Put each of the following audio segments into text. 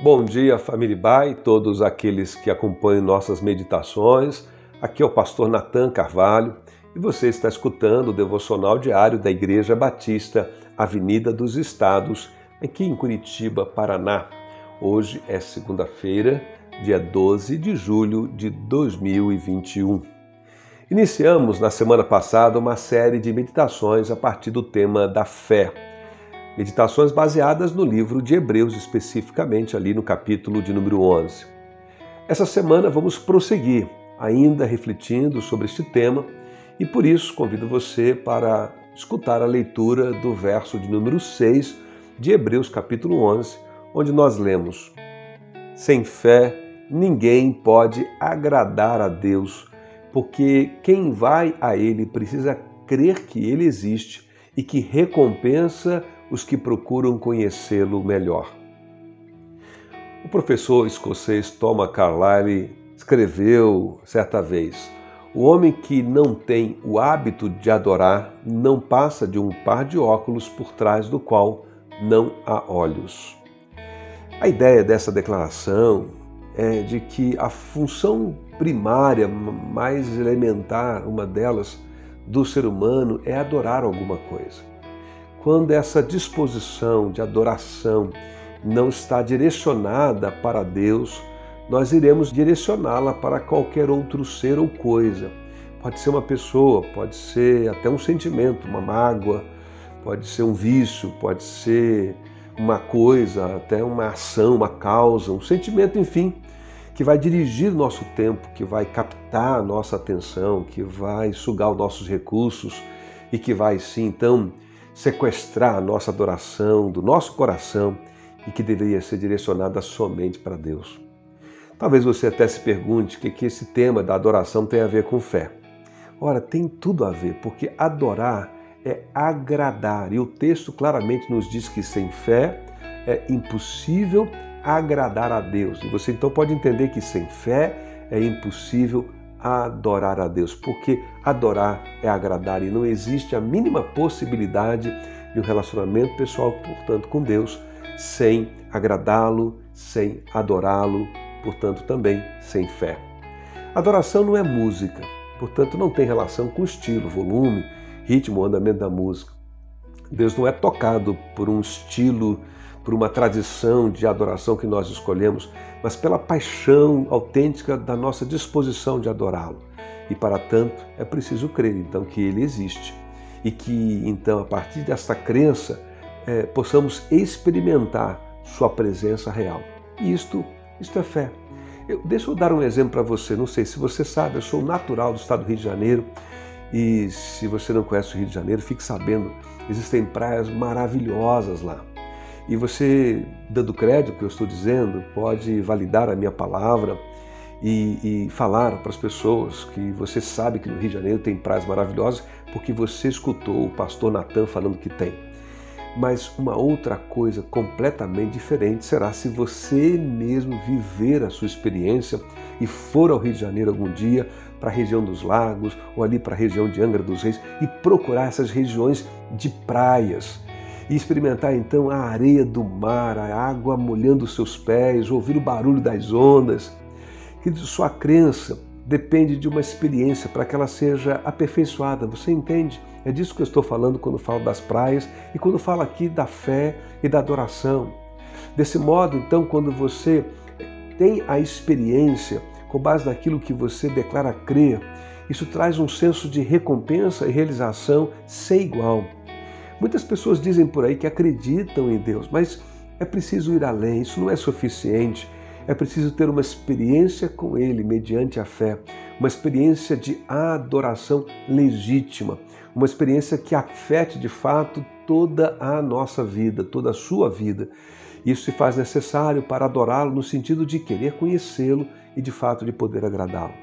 Bom dia, família Bai, todos aqueles que acompanham nossas meditações. Aqui é o pastor Natan Carvalho e você está escutando o devocional diário da Igreja Batista, Avenida dos Estados, aqui em Curitiba, Paraná. Hoje é segunda-feira, dia 12 de julho de 2021. Iniciamos na semana passada uma série de meditações a partir do tema da fé. Meditações baseadas no livro de Hebreus, especificamente ali no capítulo de número 11. Essa semana vamos prosseguir, ainda refletindo sobre este tema, e por isso convido você para escutar a leitura do verso de número 6 de Hebreus, capítulo 11, onde nós lemos: Sem fé ninguém pode agradar a Deus, porque quem vai a Ele precisa crer que Ele existe e que recompensa os que procuram conhecê-lo melhor. O professor escocês Thomas Carlyle escreveu certa vez: O homem que não tem o hábito de adorar não passa de um par de óculos por trás do qual não há olhos. A ideia dessa declaração é de que a função primária, mais elementar, uma delas, do ser humano é adorar alguma coisa. Quando essa disposição de adoração não está direcionada para Deus, nós iremos direcioná-la para qualquer outro ser ou coisa. Pode ser uma pessoa, pode ser até um sentimento, uma mágoa, pode ser um vício, pode ser uma coisa, até uma ação, uma causa, um sentimento, enfim, que vai dirigir nosso tempo, que vai captar a nossa atenção, que vai sugar os nossos recursos e que vai sim, então, sequestrar a nossa adoração do nosso coração e que deveria ser direcionada somente para Deus. Talvez você até se pergunte o que, que esse tema da adoração tem a ver com fé. Ora, tem tudo a ver, porque adorar é agradar, e o texto claramente nos diz que sem fé é impossível agradar a Deus. E você então pode entender que sem fé é impossível adorar a Deus, porque adorar é agradar e não existe a mínima possibilidade de um relacionamento pessoal, portanto, com Deus, sem agradá-lo, sem adorá-lo, portanto, também sem fé. Adoração não é música, portanto, não tem relação com estilo, volume, ritmo, andamento da música. Deus não é tocado por um estilo por uma tradição de adoração que nós escolhemos, mas pela paixão autêntica da nossa disposição de adorá-lo. E para tanto é preciso crer então que ele existe e que então a partir desta crença é, possamos experimentar sua presença real. E isto, isto é fé. Eu, deixa eu dar um exemplo para você. Não sei se você sabe, eu sou natural do estado do Rio de Janeiro e se você não conhece o Rio de Janeiro, fique sabendo, existem praias maravilhosas lá. E você, dando crédito que eu estou dizendo, pode validar a minha palavra e, e falar para as pessoas que você sabe que no Rio de Janeiro tem praias maravilhosas porque você escutou o pastor Natan falando que tem. Mas uma outra coisa completamente diferente será se você mesmo viver a sua experiência e for ao Rio de Janeiro algum dia, para a região dos lagos ou ali para a região de Angra dos Reis e procurar essas regiões de praias e experimentar então a areia do mar, a água molhando os seus pés, ouvir o barulho das ondas. Que sua crença depende de uma experiência para que ela seja aperfeiçoada. Você entende? É disso que eu estou falando quando falo das praias e quando falo aqui da fé e da adoração. Desse modo, então, quando você tem a experiência com base naquilo que você declara crer, isso traz um senso de recompensa e realização sem igual. Muitas pessoas dizem por aí que acreditam em Deus, mas é preciso ir além, isso não é suficiente. É preciso ter uma experiência com Ele mediante a fé, uma experiência de adoração legítima, uma experiência que afete de fato toda a nossa vida, toda a sua vida. Isso se faz necessário para adorá-lo no sentido de querer conhecê-lo e de fato de poder agradá-lo.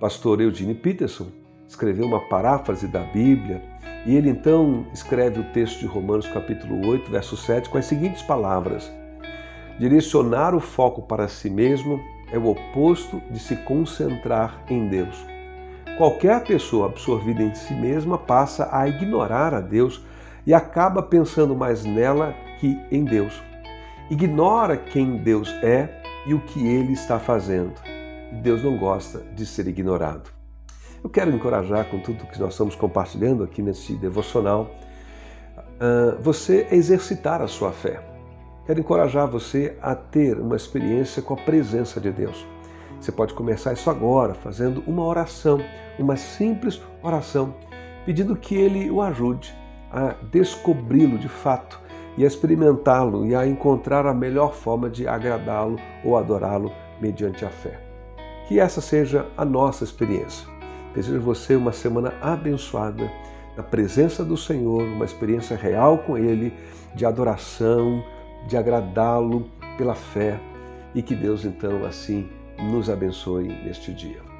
Pastor Eugene Peterson escreveu uma paráfrase da Bíblia e ele então escreve o texto de Romanos capítulo 8, verso 7 com as seguintes palavras: Direcionar o foco para si mesmo é o oposto de se concentrar em Deus. Qualquer pessoa absorvida em si mesma passa a ignorar a Deus e acaba pensando mais nela que em Deus. ignora quem Deus é e o que ele está fazendo. Deus não gosta de ser ignorado. Eu quero encorajar com tudo que nós estamos compartilhando aqui nesse devocional, ah, você a exercitar a sua fé. Quero encorajar você a ter uma experiência com a presença de Deus. Você pode começar isso agora, fazendo uma oração, uma simples oração, pedindo que Ele o ajude a descobri-lo de fato e a experimentá-lo e a encontrar a melhor forma de agradá-lo ou adorá-lo mediante a fé. Que essa seja a nossa experiência. Desejo você uma semana abençoada na presença do Senhor, uma experiência real com Ele, de adoração, de agradá-lo pela fé e que Deus então assim nos abençoe neste dia.